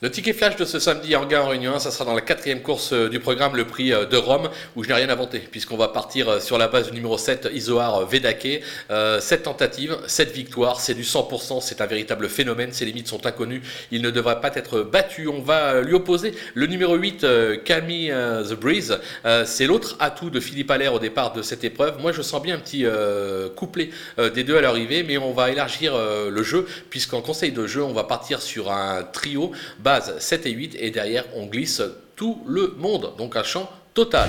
Le ticket flash de ce samedi en gain en Réunion 1, ça sera dans la quatrième course euh, du programme, le prix euh, de Rome, où je n'ai rien inventé, puisqu'on va partir euh, sur la base du numéro 7, Isoar Vedake. Euh, 7 tentatives, 7 victoires, c'est du 100%, c'est un véritable phénomène, ses limites sont inconnues, il ne devrait pas être battu. On va lui opposer le numéro 8, Camille The Breeze. c'est l'autre atout de Philippe Allaire au départ de cette épreuve. Moi, je sens bien un petit couplet des deux à l'arrivée, mais on va élargir le jeu, puisqu'en conseil de jeu, on va partir sur un trio base 7 et 8 et derrière on glisse tout le monde. Donc un champ total.